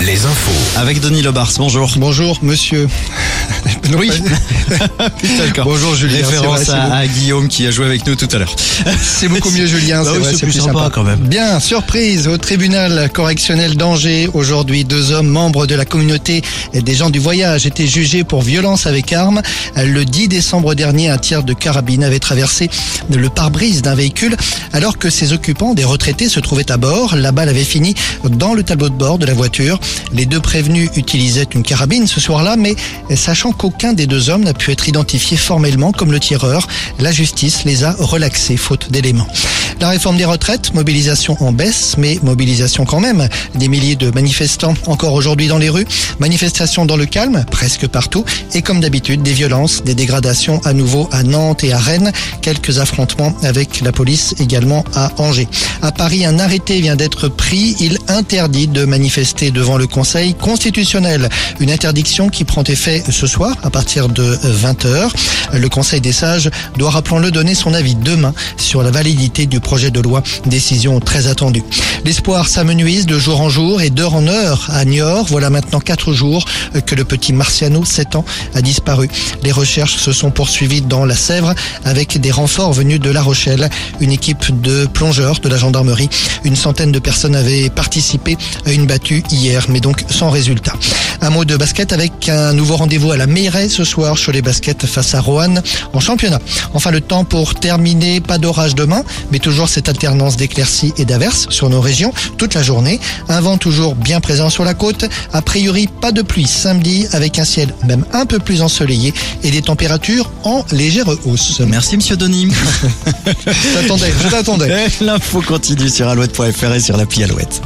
les infos. Avec Denis Lebars, bonjour. Bonjour, monsieur. Oui. Bonjour, Julien. Référence vrai, à, à Guillaume qui a joué avec nous tout à l'heure. C'est beaucoup mieux, Julien. Bah oui, c'est plus sympa, quand même. Bien, surprise au tribunal correctionnel d'Angers. Aujourd'hui, deux hommes membres de la communauté des gens du voyage étaient jugés pour violence avec arme. Le 10 décembre dernier, un tir de carabine avait traversé le pare-brise d'un véhicule alors que ses occupants, des retraités, se trouvaient à bord. La balle avait fini dans le tableau de bord de la voiture. Les deux prévenus utilisaient une carabine ce soir-là, mais sachant qu'aucun des deux hommes n'a pu être identifié formellement comme le tireur, la justice les a relaxés faute d'éléments. La réforme des retraites, mobilisation en baisse, mais mobilisation quand même. Des milliers de manifestants encore aujourd'hui dans les rues, manifestations dans le calme, presque partout, et comme d'habitude, des violences, des dégradations à nouveau à Nantes et à Rennes, quelques affrontements avec la police également à Angers. À Paris, un arrêté vient d'être pris, il interdit de manifester devant le Conseil constitutionnel. Une interdiction qui prend effet ce soir à partir de 20h. Le Conseil des sages doit, rappelons-le, donner son avis demain sur la validité du projet de loi. Décision très attendue. L'espoir s'amenuise de jour en jour et d'heure en heure à Niort. Voilà maintenant quatre jours que le petit Marciano, 7 ans, a disparu. Les recherches se sont poursuivies dans la Sèvre avec des renforts venus de La Rochelle. Une équipe de plongeurs de la gendarmerie. Une centaine de personnes avaient participé à une battue hier, mais donc sans résultat. Un mot de basket avec un nouveau rendez-vous à la Meiret ce soir sur les baskets face à Roanne en championnat. Enfin, le temps pour terminer. Pas d'orage demain, mais toujours cette alternance d'éclaircies et d'averses sur nos régions toute la journée. Un vent toujours bien présent sur la côte. A priori, pas de pluie samedi avec un ciel même un peu plus ensoleillé et des températures en légère hausse. Merci Monsieur. Je t'attendais, je t'attendais. L'info continue sur alouette.fr et sur l'appli Alouette.